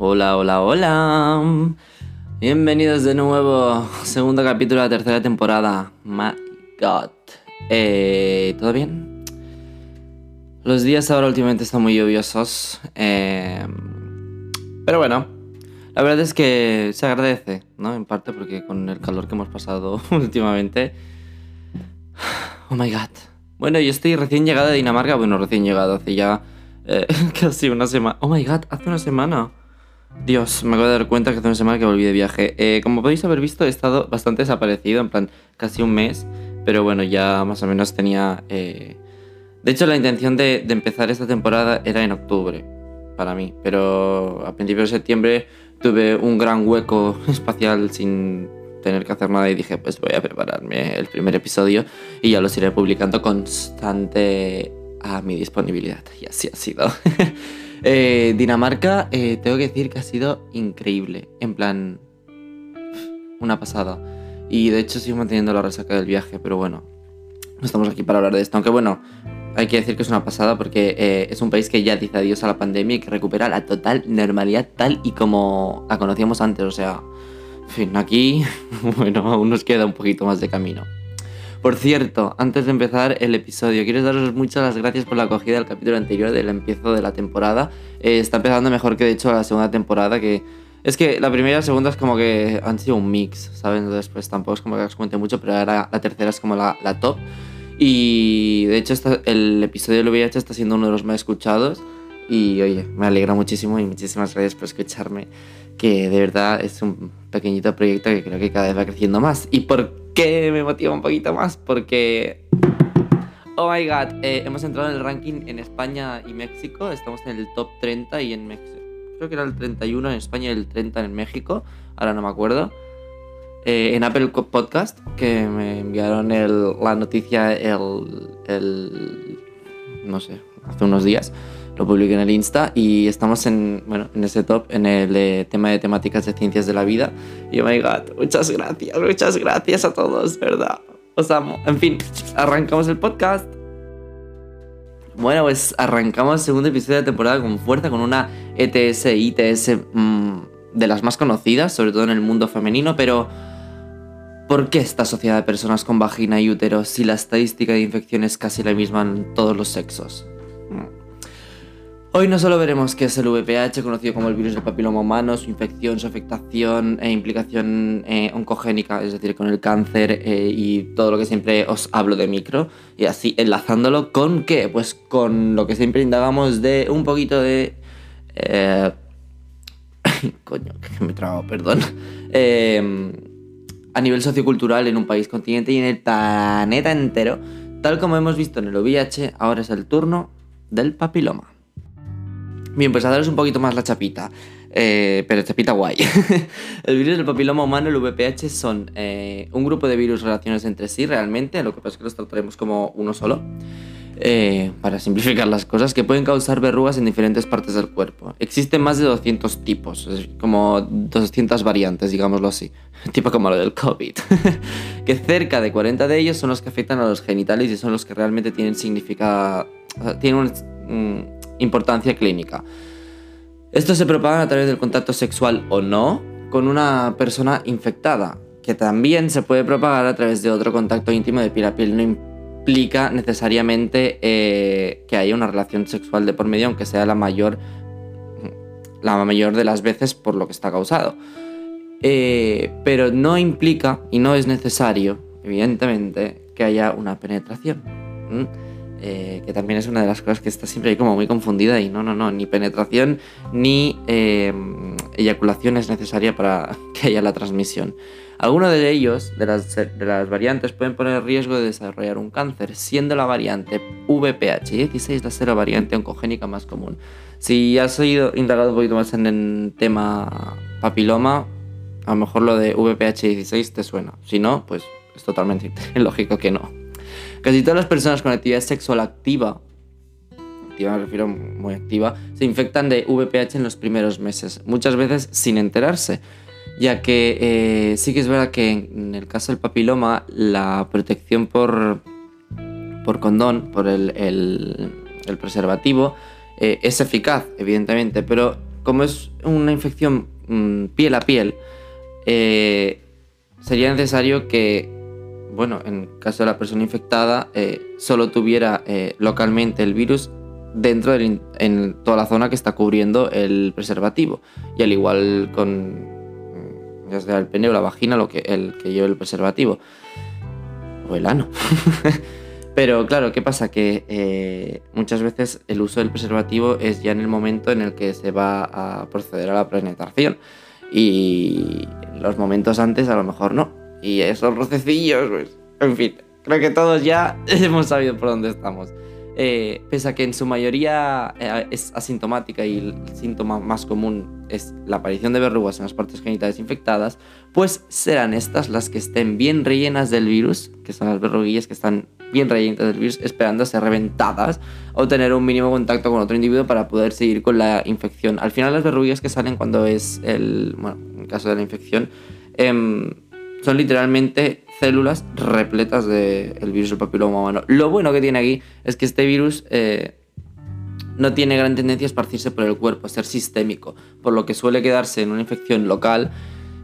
Hola, hola, hola. Bienvenidos de nuevo. Segundo capítulo de la tercera temporada. My God. Eh, ¿Todo bien? Los días ahora últimamente están muy lluviosos. eh, pero bueno, la verdad es que se agradece, ¿no? En parte porque con el calor que hemos pasado últimamente. Oh my God. Bueno, yo estoy recién llegado de Dinamarca. Bueno, recién llegado hace ya eh, casi una semana. Oh my God, hace una semana. Dios, me acabo de dar cuenta que hace una semana que volví de viaje. Eh, como podéis haber visto, he estado bastante desaparecido, en plan casi un mes. Pero bueno, ya más o menos tenía... eh, De hecho, la intención de, de empezar esta temporada era en octubre, para mí. Pero a principios de septiembre tuve un gran hueco espacial sin tener que hacer nada y dije, pues voy a prepararme el primer episodio y ya los iré publicando constante a mi disponibilidad. Y así ha sido. Eh, Dinamarca, eh, tengo que decir que ha sido increíble. En plan, una pasada. Y de hecho sigo manteniendo la resaca del viaje, pero bueno, no estamos aquí para hablar de esto. Aunque bueno, hay que decir que es una pasada porque eh, es un país que ya dice adiós a la pandemia y que recupera la total normalidad tal y como la conocíamos antes. O sea, fin, aquí, bueno, aún nos queda un poquito más de camino. Por cierto, antes de empezar el episodio, quiero daros muchas las gracias por la acogida del capítulo anterior del empiezo de la temporada. Eh, está empezando mejor que de hecho la segunda temporada, que es que la primera y la segunda es como que han sido un mix, ¿saben? Entonces pues tampoco es como que os cuente mucho, pero ahora la tercera es como la, la top. Y de hecho el episodio del VIH está siendo uno de los más escuchados. Y oye, me alegra muchísimo y muchísimas gracias por escucharme. Que de verdad es un pequeñito proyecto que creo que cada vez va creciendo más. ¿Y por qué me motiva un poquito más? Porque... Oh my god, eh, hemos entrado en el ranking en España y México. Estamos en el top 30 y en México. Creo que era el 31 en España y el 30 en México. Ahora no me acuerdo. Eh, en Apple Podcast, que me enviaron la noticia el, el- No sé, hace unos días. Lo publiqué en el Insta y estamos en, bueno, en ese top, en el tema de temáticas de ciencias de la vida. Y oh my god, muchas gracias, muchas gracias a todos, ¿verdad? Os amo. En fin, arrancamos el podcast. Bueno, pues arrancamos el segundo episodio de la temporada con fuerza, con una ETS, ITS mm, de las más conocidas, sobre todo en el mundo femenino, pero ¿por qué esta sociedad de personas con vagina y útero si la estadística de infección es casi la misma en todos los sexos? Mm. Hoy no solo veremos qué es el VPH, conocido como el virus del papiloma humano, su infección, su afectación e implicación eh, oncogénica, es decir, con el cáncer eh, y todo lo que siempre os hablo de micro, y así enlazándolo con qué? Pues con lo que siempre indagamos de un poquito de... eh, coño, que me trago, perdón. Eh, a nivel sociocultural en un país, continente y en el planeta entero, tal como hemos visto en el VIH, ahora es el turno del papiloma. Bien, pues a daros un poquito más la chapita. Eh, pero chapita guay. el virus del papiloma humano, el VPH, son eh, un grupo de virus relacionados entre sí realmente, lo que pasa es que los trataremos como uno solo. eh, para simplificar las cosas, que pueden causar verrugas en diferentes partes del cuerpo. Existen más de 200 tipos, como 200 variantes, digámoslo así, tipo como lo del COVID, que cerca de 40 de ellos son los que afectan a los genitales y son los que realmente tienen significado, tienen mm, importancia clínica. Estos se propagan a través del contacto sexual o no con una persona infectada, que también se puede propagar a través de otro contacto íntimo de piel a piel. No implica necesariamente eh, que haya una relación sexual de por medio, aunque sea la mayor, la mayor de las veces por lo que está causado. Eh, pero no implica y no es necesario, evidentemente, que haya una penetración. ¿m? Eh, que también es una de las cosas que está siempre ahí como muy confundida y no, no, no, ni penetración ni eh, eyaculación es necesaria para que haya la transmisión. Algunos de ellos, de las, de las variantes, pueden poner riesgo de desarrollar un cáncer, siendo la variante VPH16 la cero variante oncogénica más común. Si has oído, indagado un poquito más en el tema papiloma, a lo mejor lo de VPH16 te suena. Si no, pues es totalmente lógico que no. Casi todas las personas con actividad sexual activa, activa me refiero muy activa, se infectan de VPH en los primeros meses, muchas veces sin enterarse, ya que eh, sí que es verdad que en el caso del papiloma la protección por, por condón, por el, el- preservativo, eh, es eficaz, evidentemente, pero como es una infección mm, piel a piel, eh, sería necesario que, bueno, en caso de la persona infectada, eh, solo tuviera eh, localmente el virus dentro de en toda la zona que está cubriendo el preservativo. Y al igual con mm, ya sea el pene o la vagina, lo que, el que lleve el preservativo. O el ano. Pero claro, ¿qué pasa? Que eh, muchas veces el uso del preservativo es ya en el momento en el que se va a proceder a la penetración. Y los momentos antes a lo mejor no. Y esos rocecillos, pues, en fin, creo que todos ya hemos sabido por dónde estamos. Eh, pese a que en su mayoría eh, es asintomática y el síntoma más común es la aparición de verrugas en las partes genitales infectadas, pues serán estas las que estén bien rellenas del virus, que son las verruguillas que están bien rellenas del virus, esperando a ser reventadas o tener un mínimo contacto con otro individuo para poder seguir con la infección. Al final las verruguillas que salen cuando es el, bueno, en caso de la infección, eh, son literalmente células repletas del virus del papiloma humano. Lo bueno que tiene aquí es que este virus eh, no tiene gran tendencia a esparcirse por el cuerpo, a ser sistémico, por lo que suele quedarse en una infección local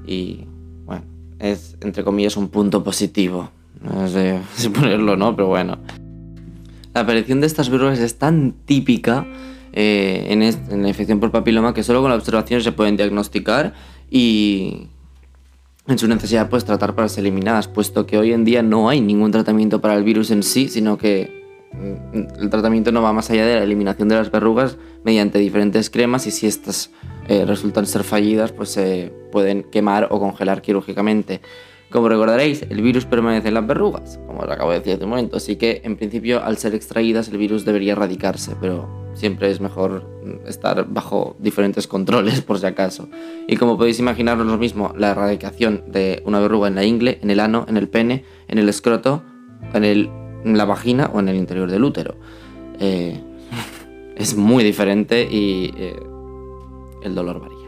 y, bueno, es entre comillas un punto positivo. No sé si ponerlo no, pero bueno. La aparición de estas verrugas es tan típica eh, en, en la infección por papiloma que solo con la observación se pueden diagnosticar y, en su necesidad pues tratar para ser eliminadas, puesto que hoy en día no hay ningún tratamiento para el virus en sí, sino que mm, el tratamiento no va más allá de la eliminación de las verrugas mediante diferentes cremas y si estas eh, resultan ser fallidas pues se pueden quemar o congelar quirúrgicamente. Como recordaréis, el virus permanece en las verrugas, como os acabo de decir hace un momento, así que en principio al ser extraídas el virus debería erradicarse, pero siempre es mejor estar bajo diferentes controles por si acaso. Y como podéis imaginaros lo mismo, la erradicación de una verruga en la ingle, en el ano, en el pene, en el escroto, en, el, la vagina o en el interior del útero. Eh, es muy diferente y eh, el dolor varía.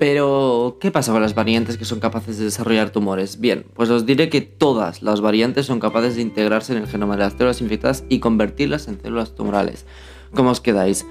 Pero, ¿qué pasa con las variantes que son capaces de desarrollar tumores? Bien, pues os diré que todas las variantes son capaces de integrarse en el genoma de las células infectadas y convertirlas en células tumorales. ¿Cómo os quedáis?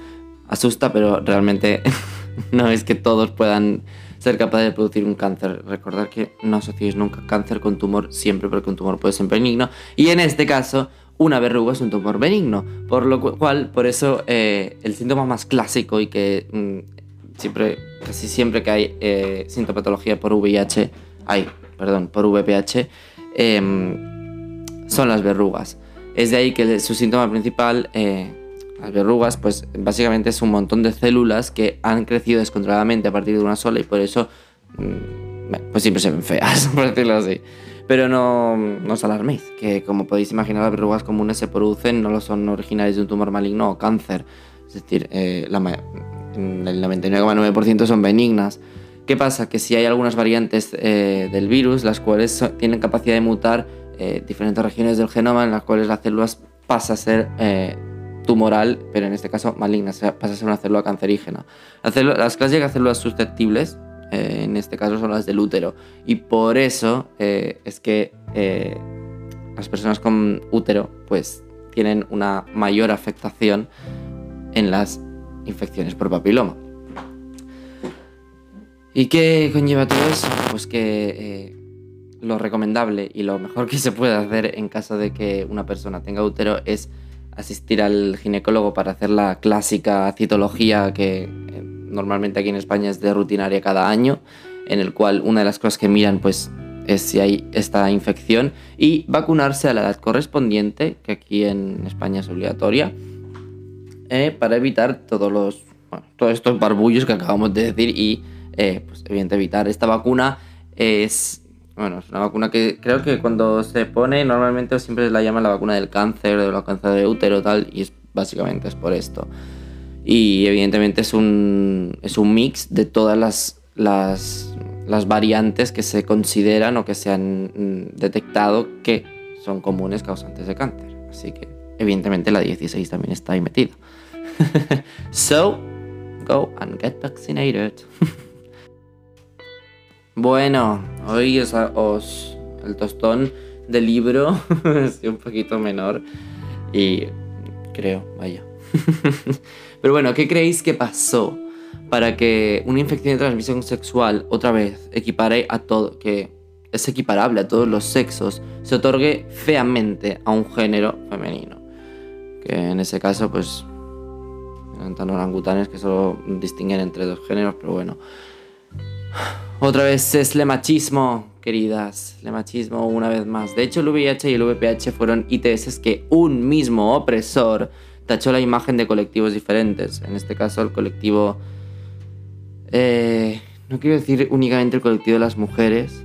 Asusta, pero realmente no es que todos puedan ser capaces de producir un cáncer. Recordad que no asociéis nunca cáncer con tumor siempre, porque un tumor puede ser benigno. Y en este caso, una verruga es un tumor benigno. Por lo cual, por eso, eh, el síntoma más clásico y que mm, siempre, casi siempre que hay eh, sintomatología por VIH, hay, perdón, por VPH, em, son las verrugas. Es de ahí que su síntoma principal, eh, las verrugas, pues básicamente es un montón de células que han crecido descontroladamente a partir de una sola y por eso, mm, pues siempre se ven feas, por decirlo así. Pero no, no os alarméis, que como podéis imaginar las verrugas comunes se producen, no lo son originales de un tumor maligno o cáncer. Es decir, eh, la, el 99,9% son benignas. ¿Qué pasa? Que si hay algunas variantes eh, del virus, las cuales tienen capacidad de mutar eh, diferentes regiones del genoma en las cuales la célula pasa a ser tumoral, pero en este caso maligna, pasa a ser una célula cancerígena. las clásicas células susceptibles, en este caso son las del útero, y por eso es que las personas con útero pues tienen una mayor afectación en las infecciones por papiloma. ¿Y qué conlleva todo eso? Pues que eh, lo recomendable y lo mejor que se puede hacer en caso de que una persona tenga útero es asistir al ginecólogo para hacer la clásica citología que eh, normalmente aquí en España es de rutinaria cada año, en el cual una de las cosas que miran pues es si hay esta infección y vacunarse a la edad correspondiente, que aquí en España es obligatoria, eh, para evitar todos los todos estos barbullos que acabamos de decir y eh, pues evidentemente evitar esta vacuna es bueno es una vacuna que creo que cuando se pone normalmente siempre la llaman la vacuna del cáncer de la cáncer de útero tal y es básicamente es por esto. Y evidentemente es un es un mix de todas las las, las variantes que se consideran o que se han mm, detectado que son comunes causantes de cáncer. Así que evidentemente la 16 también está ahí metida. So, go and get vaccinated. bueno, hoy os, el tostón del libro es un poquito menor y creo, vaya. Pero bueno, ¿qué creéis que pasó para que una infección de transmisión sexual, otra vez, equipare a todo, que es equiparable a todos los sexos, se otorgue feamente a un género femenino? Que en ese caso, pues, eran tan orangutanes que solo distinguen entre dos géneros, pero bueno. Otra vez es le machismo, queridas. Le machismo una vez más. De hecho, el VIH y el VPH fueron ITS que un mismo opresor tachó la imagen de colectivos diferentes. En este caso, el colectivo... Eh, no quiero decir únicamente el colectivo de las mujeres,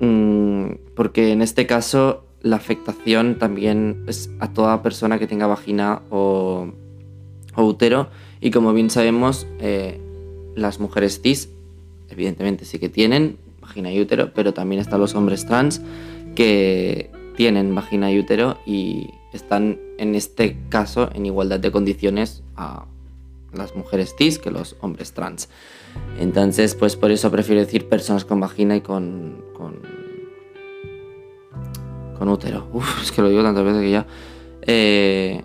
mm, porque en este caso la afectación también es a toda persona que tenga vagina o, útero. Y como bien sabemos, eh, las mujeres cis, evidentemente sí que tienen vagina y útero, pero también están los hombres trans que tienen vagina y útero y están en este caso en igualdad de condiciones a las mujeres cis que los hombres trans. Entonces, pues por eso prefiero decir personas con vagina y con, con, con útero. Uf, es que lo digo tantas veces que ya. Eh,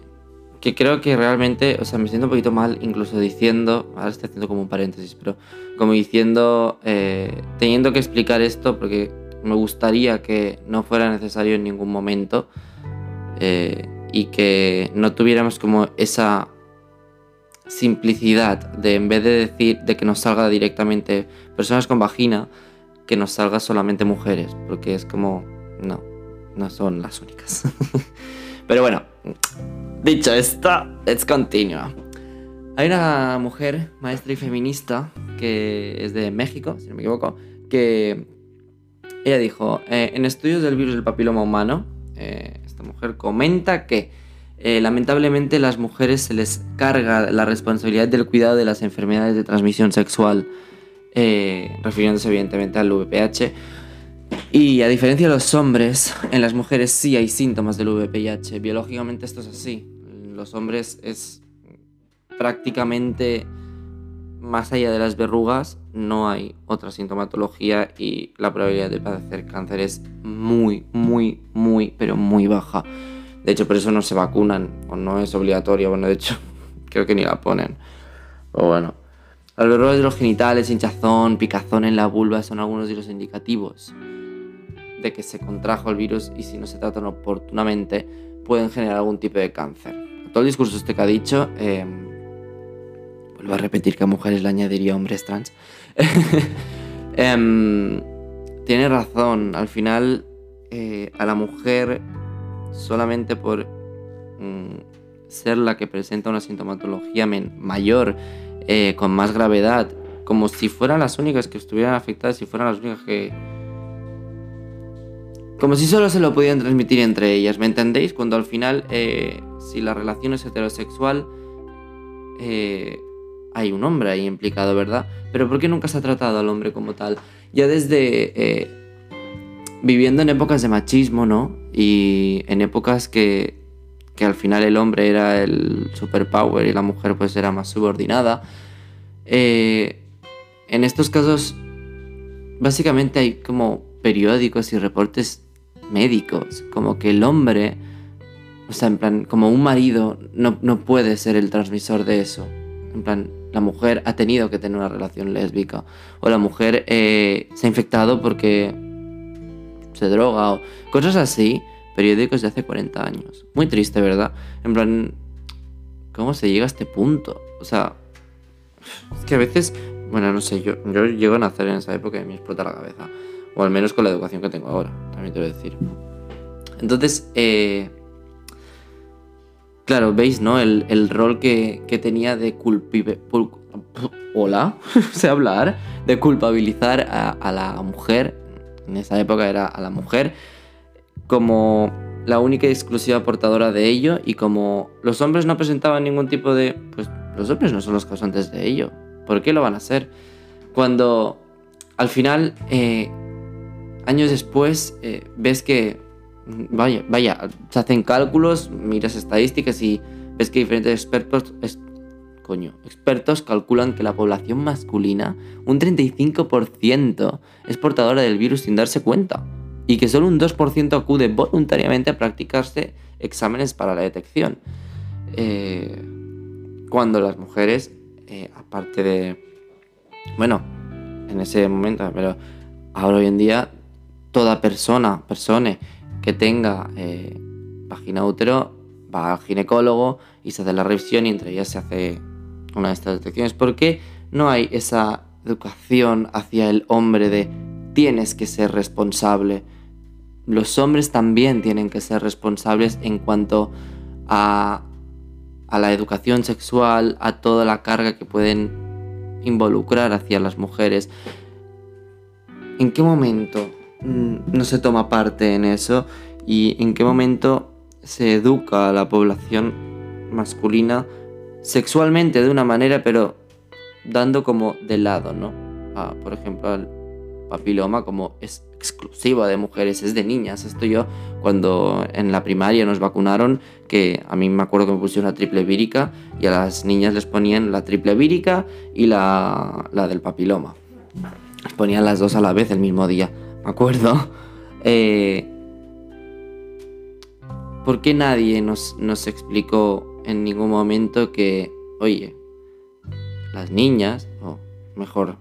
que creo que realmente, o sea, me siento un poquito mal incluso diciendo, ahora estoy haciendo como un paréntesis, pero como diciendo, eh, teniendo que explicar esto porque me gustaría que no fuera necesario en ningún momento eh, y que no tuviéramos como esa simplicidad de en vez de decir de que nos salga directamente personas con vagina, que nos salga solamente mujeres, porque es como, no, no son las únicas. Pero bueno, dicho esto, let's continue. Hay una mujer, maestra y feminista, que es de México, si no me equivoco, que ella dijo, eh, en estudios del virus del papiloma humano, eh, esta mujer comenta que eh, lamentablemente las mujeres se les carga la responsabilidad del cuidado de las enfermedades de transmisión sexual, refiriéndose evidentemente al VPH, y a diferencia de los hombres, en las mujeres sí hay síntomas del VPH. Biológicamente esto es así. Los hombres es prácticamente más allá de las verrugas, no hay otra sintomatología y la probabilidad de padecer cáncer es muy, muy, muy, pero muy baja. De hecho, por eso no se vacunan o no es obligatorio. Bueno, de hecho, creo que ni la ponen. Pero bueno. Las verrugas de los genitales, hinchazón, picazón en la vulva son algunos de los indicativos de que se contrajo el virus y si no se tratan oportunamente pueden generar algún tipo de cáncer. todo el discurso este que ha dicho, eh, vuelvo a repetir que a mujeres le añadiría hombres trans, em, tiene razón, al final eh, a la mujer solamente por mm, ser la que presenta una sintomatología mayor, eh, con más gravedad, como si fueran las únicas que estuvieran afectadas, si fueran las únicas que como si solo se lo pudieran transmitir entre ellas, ¿me entendéis? Cuando al final, eh, si la relación es heterosexual, eh, hay un hombre ahí implicado, ¿verdad? Pero ¿por qué nunca se ha tratado al hombre como tal? Ya desde eh, viviendo en épocas de machismo, ¿no? Y en épocas que, que al final el hombre era el superpower y la mujer pues era más subordinada. en estos casos, básicamente hay como periódicos y reportes médicos, como que el hombre, o sea, en plan, como un marido no, puede ser el transmisor de eso. En plan, la mujer ha tenido que tener una relación lésbica, o la mujer eh, se ha infectado porque se droga, o cosas así, periódicos de hace 40 años. Muy triste, ¿verdad? En plan, ¿cómo se llega a este punto? O sea, es que a veces, bueno, no sé, yo, yo llego a nacer en esa época y me explota la cabeza. O al menos con la educación que tengo ahora, también te voy decir. Entonces, eh, claro, veis, ¿no? El, rol que, tenía de culpive, hola, sé hablar, de culpabilizar a, la mujer, en esa época era a la mujer, como la única y exclusiva portadora de ello y como los hombres no presentaban ningún tipo de... Pues los hombres no son los causantes de ello. ¿Por qué lo van a hacer? Cuando al final eh, años después eh, ves que, vaya, vaya, se hacen cálculos, miras estadísticas y ves que diferentes expertos, coño, expertos calculan que la población masculina, un 35% es portadora del virus sin darse cuenta y que solo un 2% acude voluntariamente a practicarse exámenes para la detección. eh, cuando las mujeres, eh, aparte de, bueno, en ese momento, pero ahora hoy en día, toda persona, persona que tenga eh, vagina útero va al ginecólogo y se hace la revisión y entre ellas se hace una de estas detecciones. ¿Por qué no hay esa educación hacia el hombre de tienes que ser responsable? Los hombres también tienen que ser responsables en cuanto a, a la educación sexual, a toda la carga que pueden involucrar hacia las mujeres. ¿En qué momento no se toma parte en eso? ¿Y en qué momento se educa a la población masculina sexualmente de una manera, pero dando como de lado, ¿no? por ejemplo, al papiloma como es exclusivo de mujeres, es de niñas. Esto yo cuando en la primaria nos vacunaron, que a mí me acuerdo que me pusieron la triple vírica y a las niñas les ponían la triple vírica y la, la del papiloma. Les ponían las dos a la vez el mismo día, me acuerdo. Eh, ¿Por qué nadie nos, nos explicó en ningún momento que, oye, las niñas, o mejor,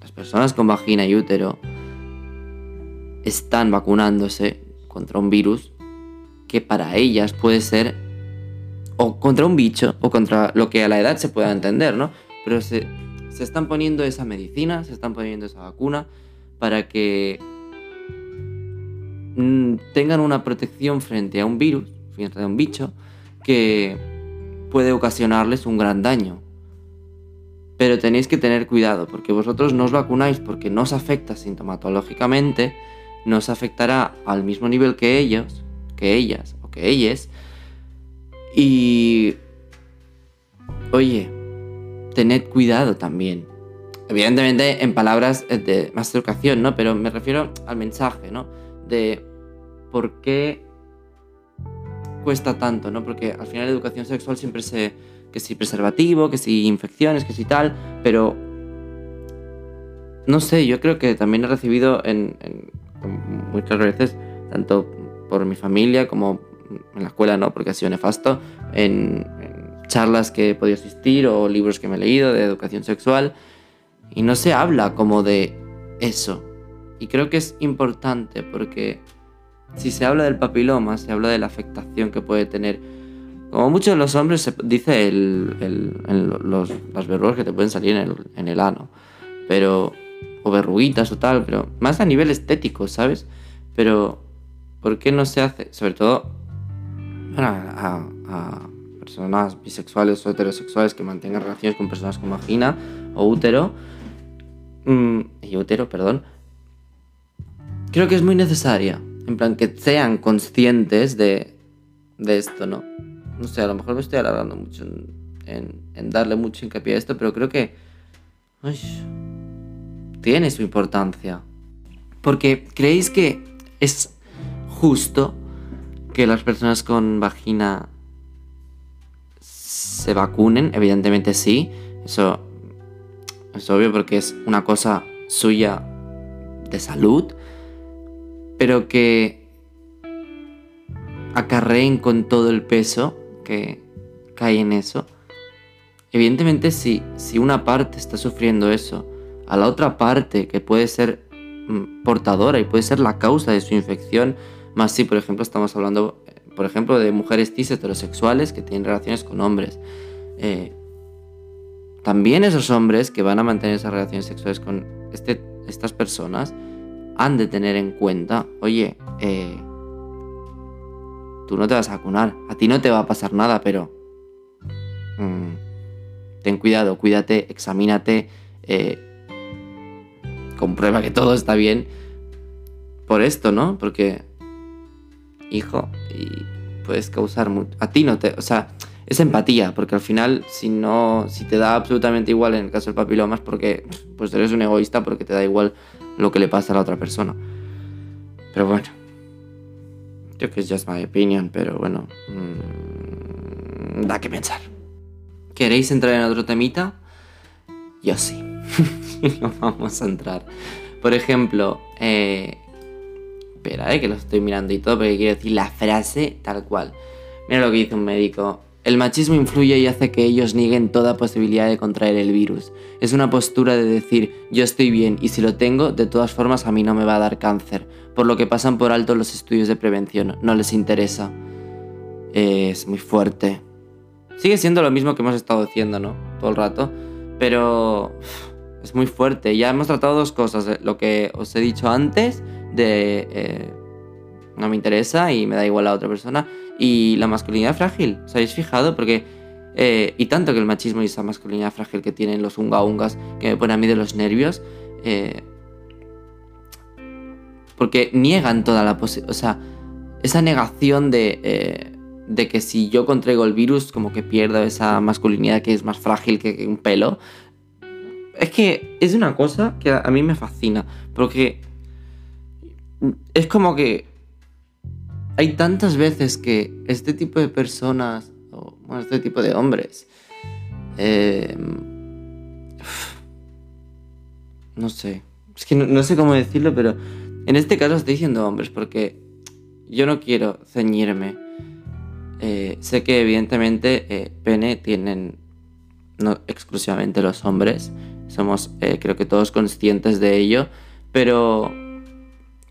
las personas con vagina y útero, están vacunándose contra un virus que para ellas puede ser o contra un bicho o contra lo que a la edad se pueda entender, ¿no? Pero se, se están poniendo esa medicina, se están poniendo esa vacuna para que Mm, tengan una protección frente a un virus, frente a un bicho, que puede ocasionarles un gran daño. Pero tenéis que tener cuidado, porque vosotros no os vacunáis porque no os afecta sintomatológicamente, no os afectará al mismo nivel que ellos, que ellas o que ellas. Y... Oye, tened cuidado también. Evidentemente en palabras de más educación, ¿no? Pero me refiero al mensaje, ¿no? De por qué cuesta tanto, ¿no? Porque al final la educación sexual siempre se... que si preservativo, que si infecciones, que si tal, pero... No sé, yo creo que también he recibido en, muchas veces, tanto por mi familia como en la escuela, ¿no? Porque ha sido nefasto, en, en charlas que he podido asistir o libros que me he leído de educación sexual, y no se habla como de eso. Y creo que es importante porque si se habla del papiloma, se habla de la afectación que puede tener. Como muchos de los hombres se dice los, las verrugas que te pueden salir en el, ano. Pero. O verruguitas o tal, pero más a nivel estético, ¿sabes? Pero. ¿Por qué no se hace? Sobre todo. a, personas bisexuales o heterosexuales que mantengan relaciones con personas con vagina o útero. Mm, y útero, perdón. Creo que es muy necesaria en plan, que sean conscientes de, de esto, ¿no? No sé, a lo mejor me estoy alargando mucho en, en, darle mucho hincapié a esto, pero creo que tiene su importancia. Porque creéis que es justo que las personas con vagina se vacunen, evidentemente sí, eso es obvio porque es una cosa suya de salud, pero que acarreen con todo el peso que cae en eso. Evidentemente si, si una parte está sufriendo eso, a la otra parte que puede ser mm, portadora y puede ser la causa de su infección, más si por ejemplo estamos hablando, por ejemplo, de mujeres cis heterosexuales que tienen relaciones con hombres. Eh, también esos hombres que van a mantener esas relaciones sexuales con este, estas personas han de tener en cuenta, oye, eh, tú no te vas a vacunar, a ti no te va a pasar nada, pero mm, ten cuidado, cuídate, examínate, eh, comprueba que todo está bien por esto, ¿no? Porque, hijo, y puedes causar. A ti no te... O sea, es empatía, porque al final, si no, si te da absolutamente igual en el caso del papiloma, es porque pues eres un egoísta, porque te da igual lo que le pasa a la otra persona. Pero bueno, yo que es just my opinion, pero bueno, mmm, da que pensar. ¿Queréis entrar en otro temita? Yo sí. no vamos a entrar. Por ejemplo, eh, espera, eh, que lo estoy mirando y todo, porque quiero decir la frase tal cual. Mira lo que dice un médico. El machismo influye y hace que ellos nieguen toda posibilidad de contraer el virus. Es una postura de decir, yo estoy bien y si lo tengo, de todas formas a mí no me va a dar cáncer, por lo que pasan por alto los estudios de prevención, no les interesa. Es muy fuerte. Sigue siendo lo mismo que hemos estado haciendo, ¿no? Todo el rato. Pero es muy fuerte. Ya hemos tratado dos cosas. eh, Lo que os he dicho antes de... eh, no me interesa y me da igual a otra persona. Y la masculinidad frágil. ¿Os habéis fijado? Porque... eh, y tanto que el machismo y esa masculinidad frágil que tienen los unga ungas, que me pone a mí de los nervios, eh, porque niegan toda la posibilidad, o sea, esa negación de, eh, de que si yo contraigo el virus, como que pierdo esa masculinidad que es más frágil que, un pelo. Es que es una cosa que a mí me fascina, porque es como que hay tantas veces que este tipo de personas, o bueno, este tipo de hombres, eh, no sé, es que no, no sé cómo decirlo, pero en este caso estoy diciendo hombres porque yo no quiero ceñirme. Eh, sé que evidentemente eh, pene tienen no exclusivamente los hombres, somos eh, creo que todos conscientes de ello, pero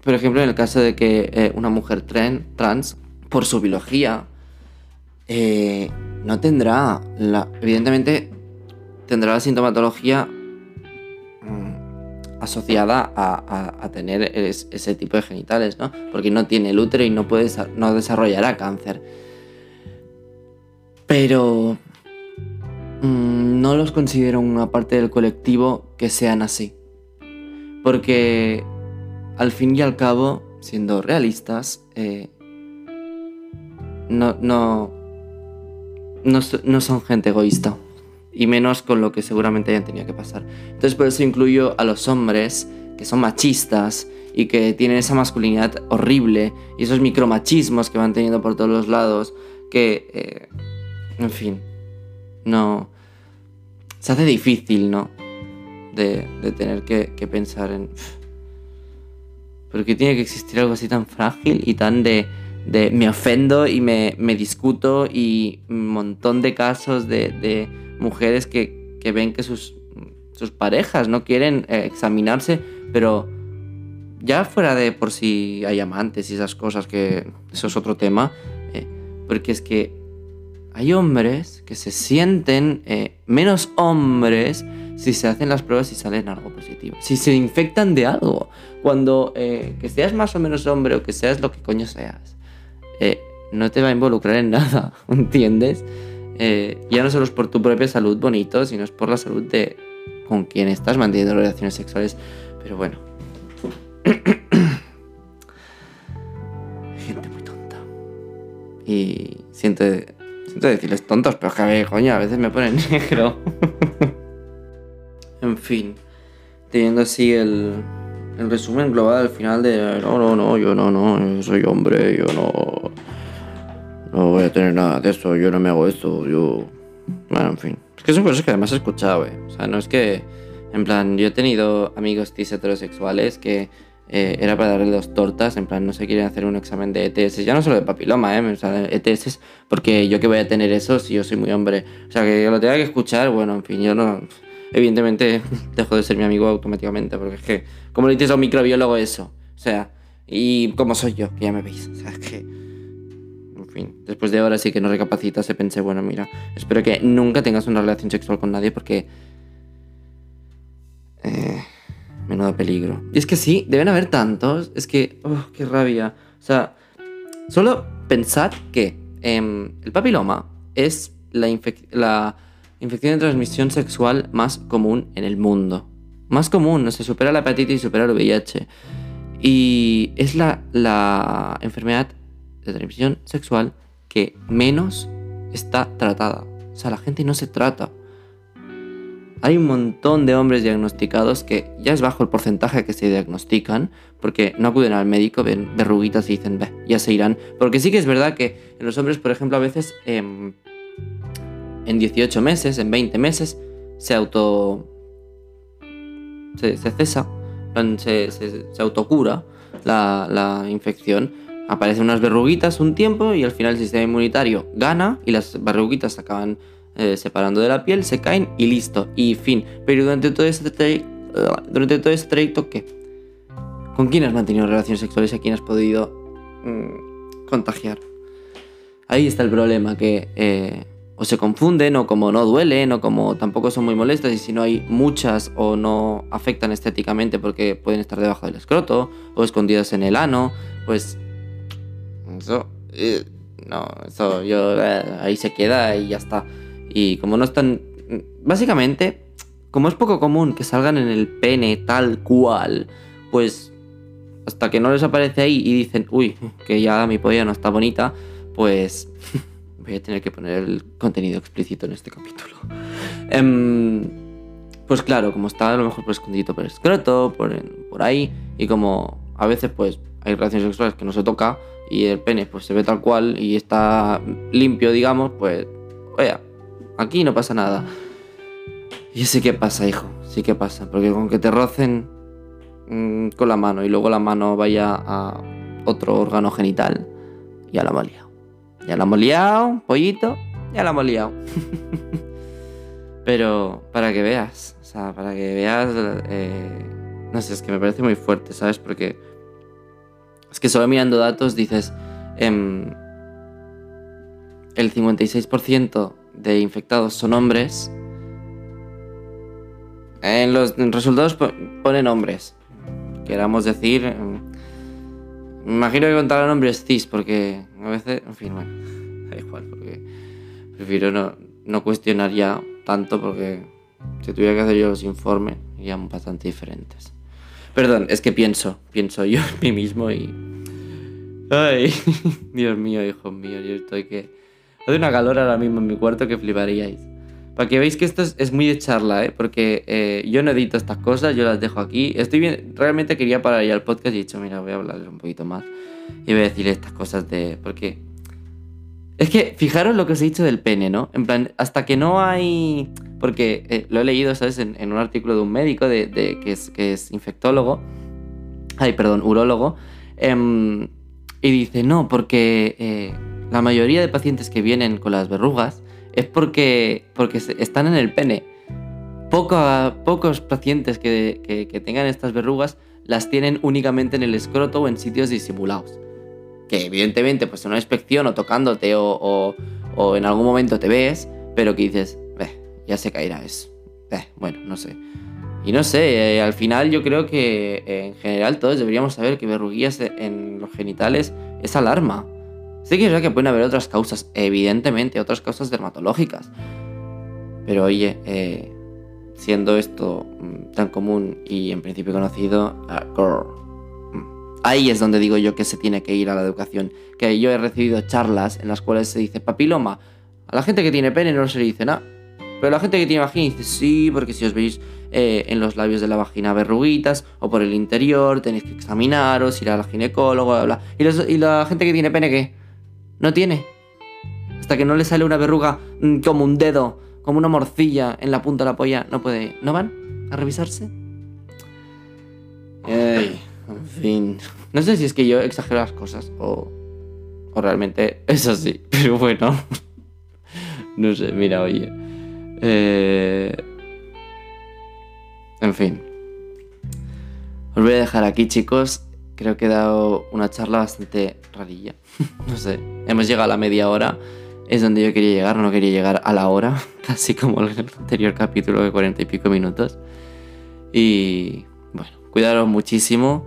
por ejemplo en el caso de que eh, una mujer trans, por su biología, eh, no tendrá, la, evidentemente tendrá la sintomatología mm, asociada a, tener es- ese tipo de genitales, ¿no? Porque no tiene el útero y no, puede, no desarrollará cáncer. Pero mm, no los considero una parte del colectivo que sean así. Porque al fin y al cabo, siendo realistas, eh, no, no, no, no son gente egoísta. Y menos con lo que seguramente hayan tenido que pasar. Entonces por eso incluyo a los hombres que son machistas y que tienen esa masculinidad horrible y esos micromachismos que van teniendo por todos los lados que, eh, en fin, no... Se hace difícil, ¿no? De, de tener que pensar en... ¿Por qué tiene que existir algo así tan frágil y tan de, de me ofendo y me, me discuto y un montón de casos de, de mujeres que, que ven que sus, sus parejas no quieren eh, examinarse, pero ya fuera de por si hay amantes y esas cosas, que eso es otro tema, eh, porque es que hay hombres que se sienten eh, menos hombres si se hacen las pruebas y salen algo positivo. Si se infectan de algo. Cuando eh, que seas más o menos hombre o que seas lo que coño seas, eh, no te va a involucrar en nada, ¿entiendes? Eh, ya no solo es por tu propia salud bonito, sino es por la salud de con quien estás manteniendo relaciones sexuales. Pero bueno. Gente muy tonta. Y siento, siento decirles tontos, pero que coño, a veces me ponen negro. En fin, teniendo así el, el resumen global al final de no, no, no, yo no, no, yo soy hombre, yo no, no voy a tener nada de eso, yo no me hago esto, yo... Bueno, en fin. Es que son cosas que además he escuchado, eh. O sea, no es que... En plan, yo he tenido amigos cis heterosexuales que eh, era para darle dos tortas, en plan, no se quieren hacer un examen de ETS, ya no solo de papiloma, ¿eh? O sea, ETS, porque yo que voy a tener eso si yo soy muy hombre. O sea, que lo tenga que escuchar, bueno, en fin, yo no... Evidentemente dejo de ser mi amigo automáticamente, porque es que, como le dices a un microbiólogo eso? O sea, y como soy yo, que ya me veis, o sea, es que... En fin, después de horas sí que no recapacitas, se pensé, bueno, mira, espero que nunca tengas una relación sexual con nadie porque... Eh, menudo peligro. Y es que sí, deben haber tantos, es que... Oh, qué rabia. O sea, solo pensad que em, el papiloma es la, la infección de transmisión sexual más común en el mundo. Más común, no se supera la hepatitis y supera el VIH. Y es la, enfermedad de transmisión sexual que menos está tratada. O sea, la gente no se trata. Hay un montón de hombres diagnosticados que ya es bajo el porcentaje que se diagnostican porque no acuden al médico, ven verruguitas y dicen, "Bah, ya se irán. Porque sí que es verdad que en los hombres, por ejemplo, a veces em, en 18 meses, en 20 meses, se auto. se, cesa, se, se, se autocura la, la infección. aparecen unas verruguitas un tiempo y al final el sistema inmunitario gana y las verruguitas se acaban eh, separando de la piel, se caen y listo, y fin. Pero durante todo este trayecto, durante todo este trayecto, ¿qué? ¿Con quién has mantenido relaciones sexuales y a quién has podido mm, contagiar? Ahí está el problema, que eh, o se confunden, o como no duelen, o como tampoco son muy molestas, y si no hay muchas o no afectan estéticamente porque pueden estar debajo del escroto, o escondidas en el ano, pues eso, eh, no, eso yo, eh, ahí se queda y ya está. Y como no están, básicamente, como es poco común que salgan en el pene tal cual, pues hasta que no les aparece ahí y dicen, uy, que ya mi polla no está bonita, pues voy a tener que poner el contenido explícito en este capítulo. Em, pues claro, como está a lo mejor por escondido por escroto, por, por ahí, y como a veces pues hay relaciones sexuales que no se toca y el pene pues se ve tal cual y está limpio, digamos, pues, oye, aquí no pasa nada. Y sí que pasa, hijo, sí que pasa, porque con que te rocen mm, con la mano y luego la mano vaya a otro órgano genital, ya la liado. Ya la hemos liado, pollito, ya la hemos liado. Pero para que veas, o sea, para que veas, eh, no sé, es que me parece muy fuerte, ¿sabes? Porque es que solo mirando datos dices, em, el 56% de infectados son hombres. En los resultados ponen hombres. Queramos decir, me imagino que contarán hombres cis, porque a veces, en fin, bueno, da igual, porque prefiero no, no cuestionar ya tanto, porque si tuviera que hacer yo los informes, serían bastante diferentes. Perdón, es que pienso, pienso yo en mí mismo y... Ay, Dios mío, hijo mío, yo estoy que... Hace una calor ahora mismo en mi cuarto que fliparíais. Para que veáis que esto es, muy de charla, ¿eh? Porque eh, yo no edito estas cosas, yo las dejo aquí. Estoy bien, realmente quería parar ya el podcast y he dicho, mira, voy a hablarles un poquito más. Y voy a decirles estas cosas de... Porque... Es que, fijaros lo que os he dicho del pene, ¿no? En plan, hasta que no hay porque eh, lo he leído, ¿sabes? En, un artículo de un médico de, que, es, infectólogo, ay, perdón, urólogo, em, y dice, no, porque eh, la mayoría de pacientes que vienen con las verrugas es porque, porque están en el pene. pocos pacientes que, que, tengan estas verrugas las tienen únicamente en el escroto o en sitios disimulados. Que evidentemente, pues en una inspección o tocándote o, o en algún momento te ves, pero que dices, ya se caerá eso. Eh, bueno, no sé. Y no sé, eh, al final yo creo que eh, en general todos deberíamos saber que verruguillas en los genitales es alarma. Sé que es verdad que pueden haber otras causas, evidentemente, otras causas dermatológicas. Pero oye, siendo esto mm, tan común y en principio conocido, mm, ahí es donde digo yo que se tiene que ir a la educación. Que yo he recibido charlas en las cuales se dice papiloma. A la gente que tiene pene no se le dice nada. Pero la gente que tiene vagina dice sí, porque si os veis eh, en los labios de la vagina verruguitas o por el interior, tenéis que examinaros, ir a la ginecólogo, bla, bla. ¿Y, la gente que tiene pene qué? No tiene. Hasta que no le sale una verruga mm, como un dedo, como una morcilla en la punta de la polla, no puede. ¿No van a revisarse? Ay, en fin. No sé si es que yo exagero las cosas o, o realmente es así, pero bueno. No sé, mira, oye. Eh, en fin. Os voy a dejar aquí, chicos. Creo que he dado una charla bastante rarilla. no sé. Hemos llegado a la media hora. Es donde yo quería llegar. No quería llegar a la hora. Casi como el anterior capítulo de cuarenta y pico minutos. Y bueno, cuidaros muchísimo.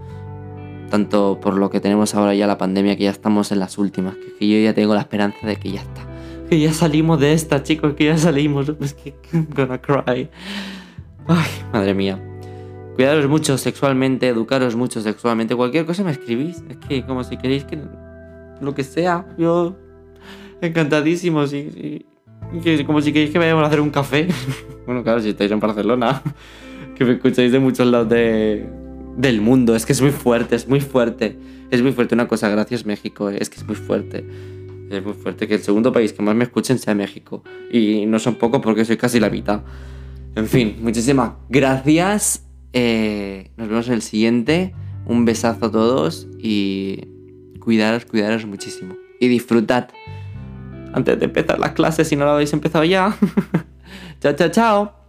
Tanto por lo que tenemos ahora ya la pandemia, que ya estamos en las últimas. Que yo ya tengo la esperanza de que ya está que ya salimos de esta, chicos, que ya salimos. Es que I'm gonna cry. Ay, madre mía. Cuidaros mucho sexualmente, educaros mucho sexualmente. Cualquier cosa me escribís. Es que como si queréis que lo que sea, yo encantadísimo. Y, como si queréis que vayamos a hacer un café. bueno, claro, si estáis en Barcelona, que me escucháis de muchos lados de, del mundo. Es que es muy fuerte, es muy fuerte. Es muy fuerte una cosa, gracias México, es que es muy fuerte. Es muy fuerte que el segundo país que más me escuchen sea México. Y no son pocos porque soy casi la mitad. En fin, muchísimas gracias. Eh, nos vemos en el siguiente. Un besazo a todos y cuidaros, cuidaros muchísimo. Y disfrutad. Antes de empezar las clases, si no lo habéis empezado ya. chao, chao, chao.